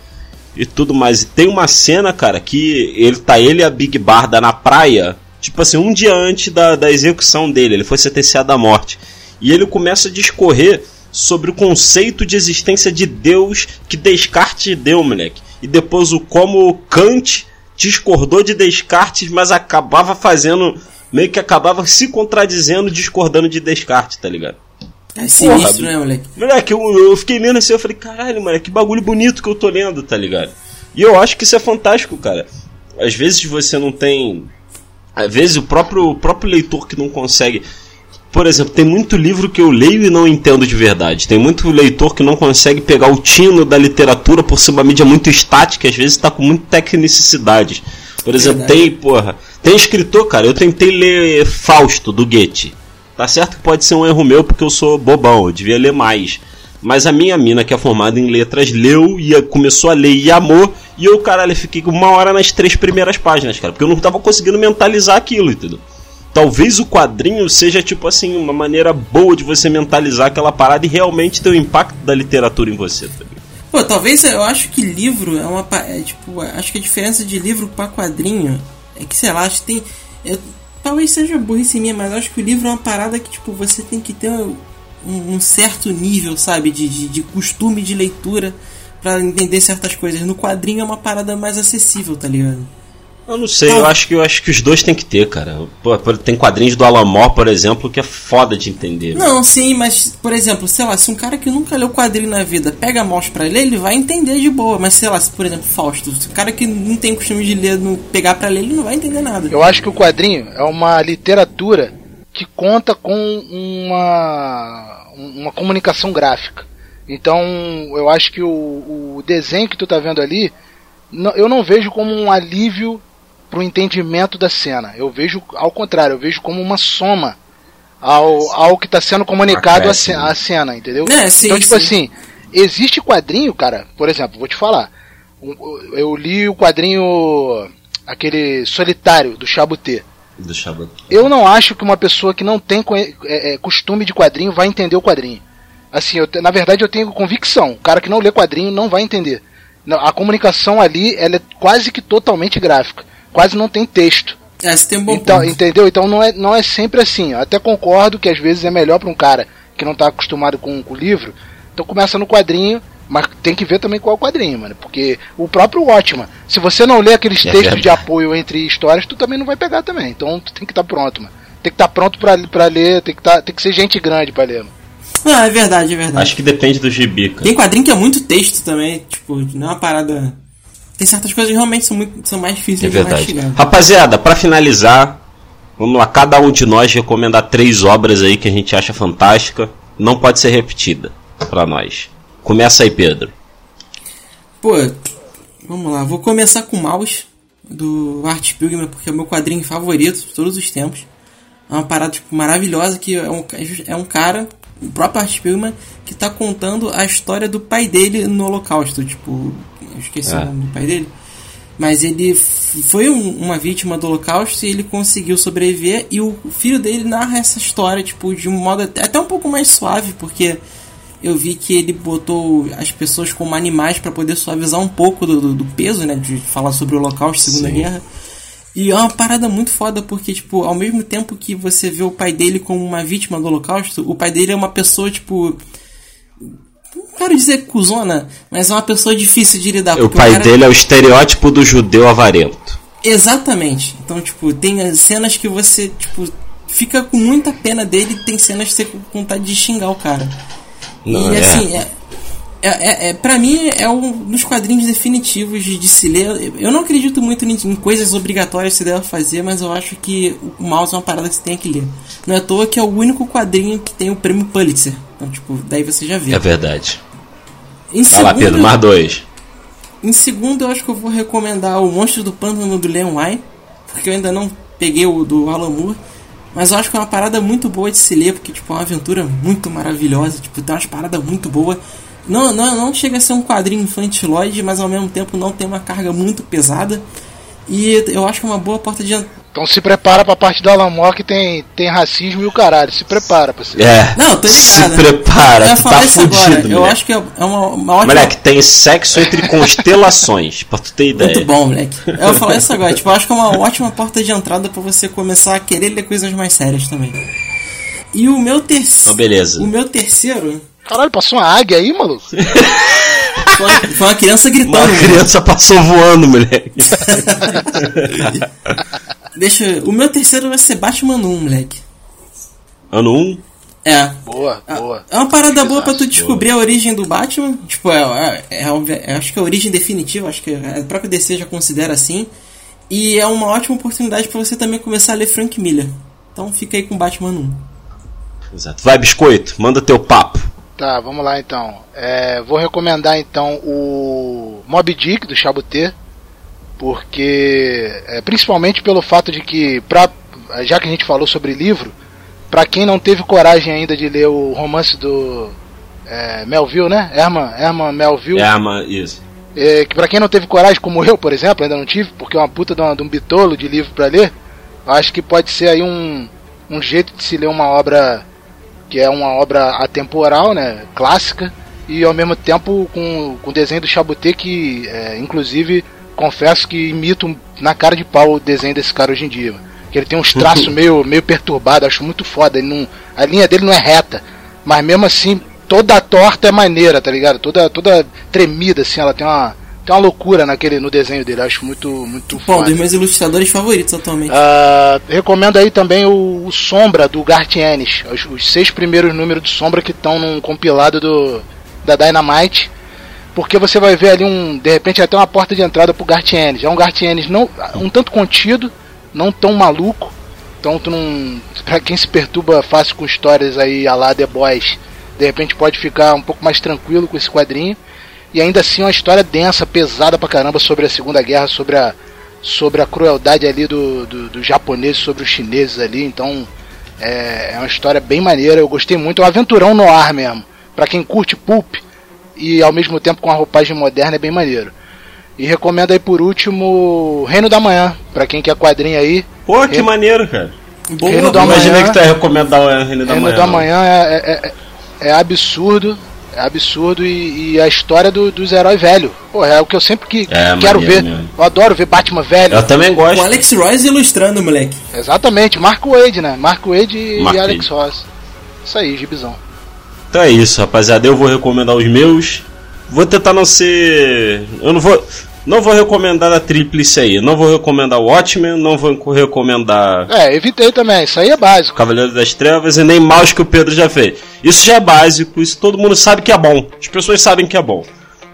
e tudo mais. E tem uma cena, cara, que ele tá ele e a Big Barda na praia, tipo assim, um dia antes da, da execução dele. Ele foi sentenciado à morte. E ele começa a discorrer sobre o conceito de existência de Deus que Descartes deu, moleque. E depois o como Kant discordou de Descartes, mas acabava fazendo. meio que acabava se contradizendo, discordando de Descartes, tá ligado? É sinistro, né, moleque? Moleque, eu, eu fiquei lendo assim, eu falei, caralho, mano, que bagulho bonito que eu tô lendo, tá ligado? E eu acho que isso é fantástico, cara. Às vezes você não tem. Às vezes o próprio, o próprio leitor que não consegue. Por exemplo, tem muito livro que eu leio e não entendo de verdade. Tem muito leitor que não consegue pegar o tino da literatura por ser uma mídia muito estática, às vezes tá com muita tecnicidade. Por exemplo, Verdade. tem, porra, Tem escritor, cara, eu tentei ler Fausto, do Goethe. Tá certo que pode ser um erro meu porque eu sou bobão, eu devia ler mais. Mas a minha mina, que é formada em letras, leu e começou a ler e amou. E eu, caralho, fiquei uma hora nas três primeiras páginas, cara. Porque eu não tava conseguindo mentalizar aquilo, entendeu? Talvez o quadrinho seja, tipo assim, uma maneira boa de você mentalizar aquela parada e realmente ter o impacto da literatura em você, tá Pô, talvez eu acho que livro é uma. É, tipo, acho que a diferença de livro para quadrinho é que, sei lá, acho que tem. Eu, talvez seja burrice minha, mas acho que o livro é uma parada que, tipo, você tem que ter um, um certo nível, sabe, de, de, de costume de leitura para entender certas coisas. No quadrinho é uma parada mais acessível, tá ligado? Eu não sei, eu acho que eu acho que os dois tem que ter, cara. Pô, tem quadrinhos do Alamor, por exemplo, que é foda de entender. Não, sim, mas, por exemplo, sei lá, se um cara que nunca leu quadrinho na vida pega a mouse pra ler, ele vai entender de boa. Mas, sei lá, se, por exemplo, Fausto, se o cara que não tem costume de ler, no, pegar pra ler, ele não vai entender nada. Eu acho que o quadrinho é uma literatura que conta com uma, uma comunicação gráfica. Então, eu acho que o, o desenho que tu tá vendo ali, eu não vejo como um alívio para o entendimento da cena. Eu vejo ao contrário, eu vejo como uma soma ao, ao que está sendo comunicado a cena, a cena, entendeu? É, sim, então, tipo sim. assim, existe quadrinho, cara, por exemplo, vou te falar. Eu li o quadrinho aquele solitário do Chabutê. Do Chabutê. Eu não acho que uma pessoa que não tem é, é, costume de quadrinho vai entender o quadrinho. Assim, eu, na verdade eu tenho convicção. O cara que não lê quadrinho não vai entender. A comunicação ali ela é quase que totalmente gráfica quase não tem texto. É, você tem um bom então, ponto. Entendeu? Então não é, não é sempre assim. Eu até concordo que às vezes é melhor para um cara que não está acostumado com, com o livro. Então começa no quadrinho, mas tem que ver também qual é o quadrinho, mano. Porque o próprio Watchman, se você não lê aqueles é textos verdade. de apoio entre histórias, tu também não vai pegar também. Então tu tem que estar tá pronto, mano. Tem que estar tá pronto para ler, tem que, tá, tem que ser gente grande para ler, mano. Ah, é verdade, é verdade. Acho que depende do gibi, cara. Tem quadrinho que é muito texto também, tipo, não é uma parada tem certas coisas que realmente são, muito, são mais difíceis é de verdade. mastigar. Rapaziada, para finalizar, vamos lá, cada um de nós recomendar três obras aí que a gente acha fantástica. Não pode ser repetida para nós. Começa aí, Pedro. Pô, vamos lá, vou começar com Mouse, do Art Spiegelman, porque é o meu quadrinho favorito de todos os tempos. É uma parada tipo, maravilhosa que é um, é um cara, o próprio Art Spiegelman, que está contando a história do pai dele no Holocausto. Tipo, eu esqueci é. o nome do pai dele. Mas ele foi um, uma vítima do Holocausto e ele conseguiu sobreviver. E o filho dele narra essa história, tipo, de um modo até um pouco mais suave, porque eu vi que ele botou as pessoas como animais para poder suavizar um pouco do, do, do, peso, né? De falar sobre o Holocausto, Segunda Sim. Guerra. E é uma parada muito foda, porque, tipo, ao mesmo tempo que você vê o pai dele como uma vítima do Holocausto, o pai dele é uma pessoa, tipo, não quero dizer cuzona, mas é uma pessoa difícil de lidar. O pai o cara... dele é o estereótipo do judeu avarento. Exatamente. Então, tipo, tem cenas que você, tipo, fica com muita pena dele e tem cenas que você com vontade de xingar o cara. Não, e é. assim, é, é, é, é, pra mim é um dos quadrinhos definitivos de, de se ler. Eu não acredito muito em, em, coisas obrigatórias que você deve fazer, mas eu acho que o mouse é uma parada que você tem que ler. Não é à toa que é o único quadrinho que tem o prêmio Pulitzer. Então, tipo, daí você já vê. É verdade. Em Vai segundo, lá, Pedro, mais dois. Em segundo, eu acho que eu vou recomendar o Monstro do Pântano do Leon Wai, porque eu ainda não peguei o do Alan Moore. Mas eu acho que é uma parada muito boa de se ler, porque tipo, é uma aventura muito maravilhosa, tipo, tem umas paradas muito boas. Não, não, não chega a ser um quadrinho infantiloide, mas ao mesmo tempo não tem uma carga muito pesada. E eu acho que é uma boa porta de, então se prepara pra parte do Alan Moore que tem, tem racismo e o caralho. Se prepara pra você. É. Não, tô ligado. Se prepara, eu tá fudido, agora. Eu acho que é uma, uma ótima... Moleque, tem sexo entre constelações, pra tu ter ideia. Muito bom, moleque. Eu vou falar isso agora. Tipo, eu acho que é uma ótima porta de entrada pra você começar a querer ler coisas mais sérias também. E o meu terceiro... Oh, beleza. O meu terceiro... Caralho, passou uma águia aí, maluco? Foi uma, foi uma criança gritando. Uma criança passou voando, moleque. Deixa. O meu terceiro vai ser Batman 1, moleque. Ano 1? É. Boa, é, boa. É uma parada boa pra tu descobrir boa. a origem do Batman. Tipo, é, é, é, é, acho que é a origem definitiva, acho que a própria DC já considera assim. E é uma ótima oportunidade para você também começar a ler Frank Miller. Então fica aí com Batman 1. Exato. Vai, biscoito, manda teu papo. Tá, vamos lá então. É, vou recomendar então o Mob Dick do Chabutê Porque, é, principalmente pelo fato de que, pra, já que a gente falou sobre livro, para quem não teve coragem ainda de ler o romance do é, Melville, né? Herman, Herman Melville. Herman, isso. É, que pra quem não teve coragem, como eu, por exemplo, ainda não tive, porque é uma puta de, uma, de um bitolo de livro para ler, acho que pode ser aí um, um jeito de se ler uma obra que é uma obra atemporal, né? Clássica, e ao mesmo tempo com, com o desenho do Chabuté, que é, inclusive confesso que imito na cara de pau o desenho desse cara hoje em dia. Que ele tem uns traços meio, meio perturbados, acho muito foda. Não, a linha dele não é reta, mas mesmo assim toda a torta é maneira, tá ligado? Toda, toda tremida, assim, ela tem uma, tem uma loucura naquele, no desenho dele, acho muito, muito Bom, dos meus ilustradores favoritos atualmente. Uh, recomendo aí também o, o Sombra, do Gartienes, os, os, seis primeiros números de Sombra que estão num compilado do, da Dynamite, porque você vai ver ali um, de repente até uma porta de entrada pro Gartienes. É um Gartienes não, um tanto contido, não tão maluco, então tu não, pra quem se perturba fácil com histórias aí a lá The Boys, de repente pode ficar um pouco mais tranquilo com esse quadrinho. E ainda assim uma história densa, pesada pra caramba sobre a Segunda Guerra, sobre a, sobre a crueldade ali do, do, do japoneses sobre os chineses ali. Então é, é, uma história bem maneira, eu gostei muito. É um aventurão no ar mesmo. Pra quem curte pulp e ao mesmo tempo com a roupagem moderna é bem maneiro. E recomendo aí por último Reino da Manhã, pra quem quer quadrinho aí. Pô, que maneiro, cara. Boa, Reino da Imagina que tu ia recomendar o Reino da Reino Manhã. da Manhã é, é, é é absurdo. É absurdo e, e a história do, dos heróis velhos. Pô, é o que eu sempre que, é, quero ver. Mesmo. Eu adoro ver Batman velho. Eu também gosto. O Alex Royce ilustrando, moleque. Exatamente, Marco Wade, né? Marco Wade e, Mark e Alex Royce. Isso aí, gibizão. Então é isso, rapaziada. Eu vou recomendar os meus. Vou tentar não ser. Eu não vou. Não vou recomendar a tríplice aí. Não vou recomendar o Watchmen, não vou recomendar. É, evitei também, isso aí é básico. Cavaleiro das Trevas e nem Maus que o Pedro já fez. Isso já é básico, isso todo mundo sabe que é bom. As pessoas sabem que é bom.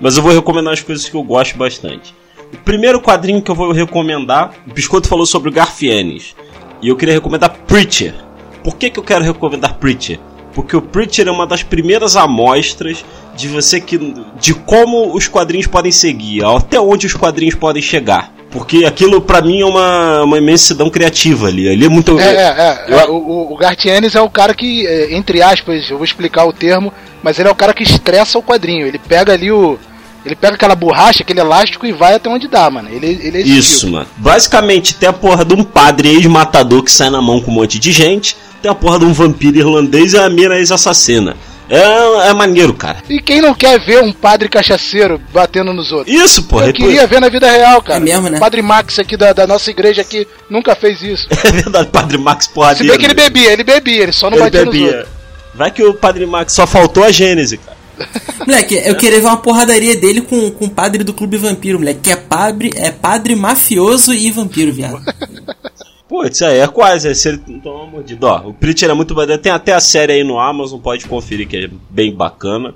Mas eu vou recomendar as coisas que eu gosto bastante. O primeiro quadrinho que eu vou recomendar, o Biscoito falou sobre o Garfienes. E eu queria recomendar Preacher. Por que, que eu quero recomendar Preacher? Porque o Preacher é uma das primeiras amostras de você que de como os quadrinhos podem seguir, até onde os quadrinhos podem chegar. Porque aquilo para mim é uma, uma imensidão criativa ali. Ali é muito. É, é, é. Eu... o, o Gartienes é o cara que, é, entre aspas, eu vou explicar o termo, mas ele é o cara que estressa o quadrinho. Ele pega ali o. Ele pega aquela borracha, aquele elástico e vai até onde dá, mano. Ele, ele é Isso, tipo. mano. Basicamente, tem a porra de um padre ex-matador que sai na mão com um monte de gente. Tem a porra de um vampiro irlandês e a mina ex-assassina. É, é maneiro, cara. E quem não quer ver um padre cachaceiro batendo nos outros? Isso, pô. Eu queria ver na vida real, cara. É mesmo, né? Padre Max aqui da, da nossa igreja aqui nunca fez isso. É verdade, Padre Max porra Se bem que ele bebia, ele bebia, ele só não ele batia bebia. nos outros. Vai que o Padre Max só faltou a Gênese, cara. Moleque, eu queria ver uma porradaria dele com, com o padre do Clube Vampiro, moleque. Que é padre, é padre mafioso e vampiro, viado. Putz, aí é quase, é se ele toma uma mordida. Ó, o Preacher é muito bacana, tem até a série aí no Amazon, pode conferir que é bem bacana.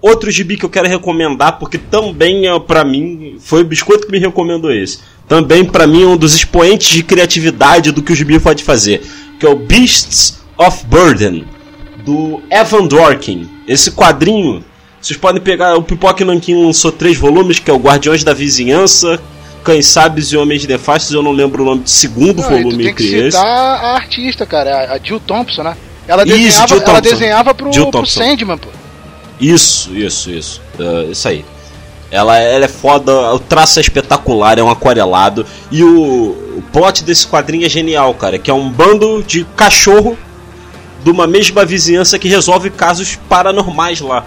Outro gibi que eu quero recomendar, porque também é para mim, foi o Biscoito que me recomendou esse. Também para mim é um dos expoentes de criatividade do que o gibi pode fazer, que é o Beasts of Burden, do Evan Dworkin. Esse quadrinho, vocês podem pegar, o Pipoque Nankin lançou três volumes, que é o Guardiões da Vizinhança, Cães Sábios e Homens Nefastos, eu não lembro o nome do segundo não, volume tem que esse. a artista, cara, a Jill Thompson, né? Ela desenhava, isso, Jill ela desenhava pro, Jill pro Sandman, pô. Isso, isso, isso. Uh, isso aí. Ela, ela é foda, o traço é espetacular, é um aquarelado. E o, o plot desse quadrinho é genial, cara. Que é um bando de cachorro de uma mesma vizinhança que resolve casos paranormais lá.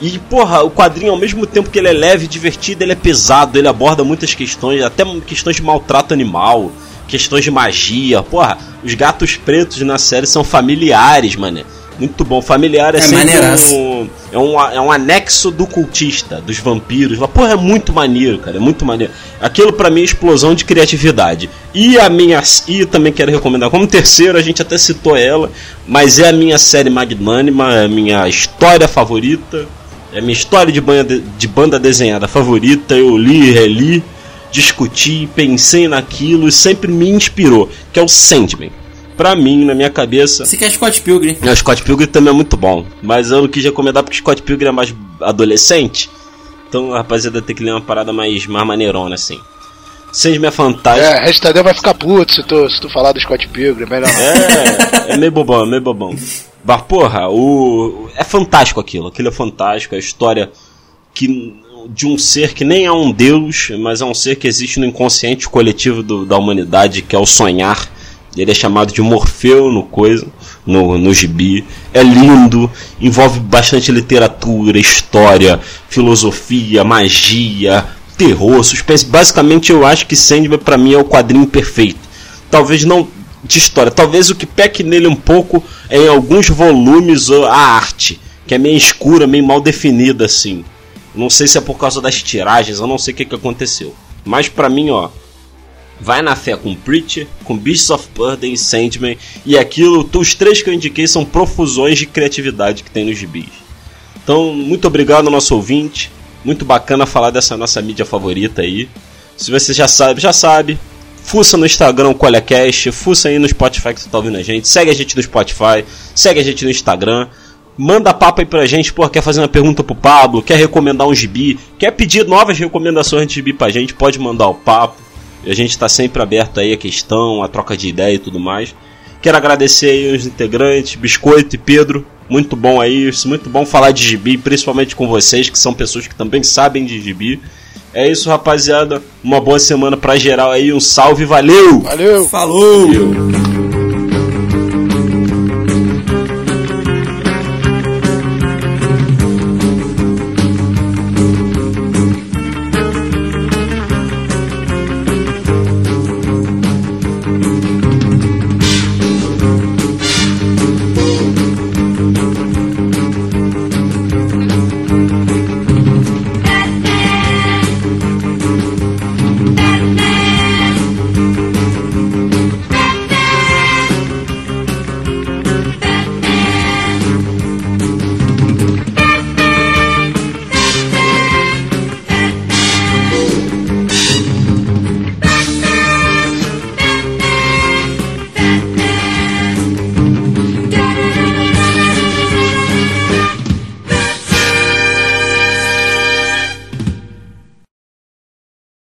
E, porra, o quadrinho, ao mesmo tempo que ele é leve e divertido, ele é pesado, ele aborda muitas questões, até questões de maltrato animal, questões de magia. Porra, os gatos pretos na série são familiares, mano. Muito bom. Familiar é, é sempre um, é, um, é um anexo do cultista, dos vampiros. Porra, é muito maneiro, cara. É muito maneiro. Aquilo para mim é explosão de criatividade. E a minha. E também quero recomendar como terceiro, a gente até citou ela, mas é a minha série magnânima, é a minha história favorita. É minha história de banda, de banda desenhada favorita. Eu li, reli, discuti, pensei naquilo e sempre me inspirou. Que é o Sandman. Pra mim, na minha cabeça. Você quer Scott Pilgrim? O Scott Pilgrim também é muito bom. Mas eu não quis recomendar porque Scott Pilgrim é mais adolescente. Então a rapaziada tem que ler uma parada mais, mais maneirona assim. Sandman é fantástico. É, Restadeu vai ficar puto se tu, se tu falar do Scott Pilgrim, melhor não. É, é meio bobão, é meio bobão. Mas, porra, o... é fantástico aquilo. Aquilo é fantástico. A história que de um ser que nem é um deus, mas é um ser que existe no inconsciente coletivo do, da humanidade, que é o sonhar. Ele é chamado de Morfeu no coisa, no, no gibi. É lindo, envolve bastante literatura, história, filosofia, magia, terror, suspense. Basicamente, eu acho que Sandman para mim é o quadrinho perfeito. Talvez não de história, talvez o que peque nele um pouco é em alguns volumes a arte, que é meio escura, meio mal definida assim. Não sei se é por causa das tiragens, eu não sei o que, que aconteceu. Mas para mim, ó, vai na fé com Preacher, com Beasts of Burden e Sandman, e aquilo, os três que eu indiquei são profusões de criatividade que tem nos gibis. Então, muito obrigado, nosso ouvinte. Muito bacana falar dessa nossa mídia favorita aí. Se você já sabe, já sabe. Fuça no Instagram ColhaCast, fuça aí no Spotify que você tá ouvindo a gente, segue a gente no Spotify, segue a gente no Instagram. Manda papo aí pra gente, pô, quer fazer uma pergunta pro Pablo, quer recomendar um gibi, quer pedir novas recomendações de gibi pra gente, pode mandar o papo. A gente está sempre aberto aí a questão, a troca de ideia e tudo mais. Quero agradecer aí os integrantes, Biscoito e Pedro. Muito bom aí, muito bom falar de gibi, principalmente com vocês, que são pessoas que também sabem de gibi. É isso, rapaziada. Uma boa semana pra geral aí. Um salve, valeu! Valeu! Falou! Valeu.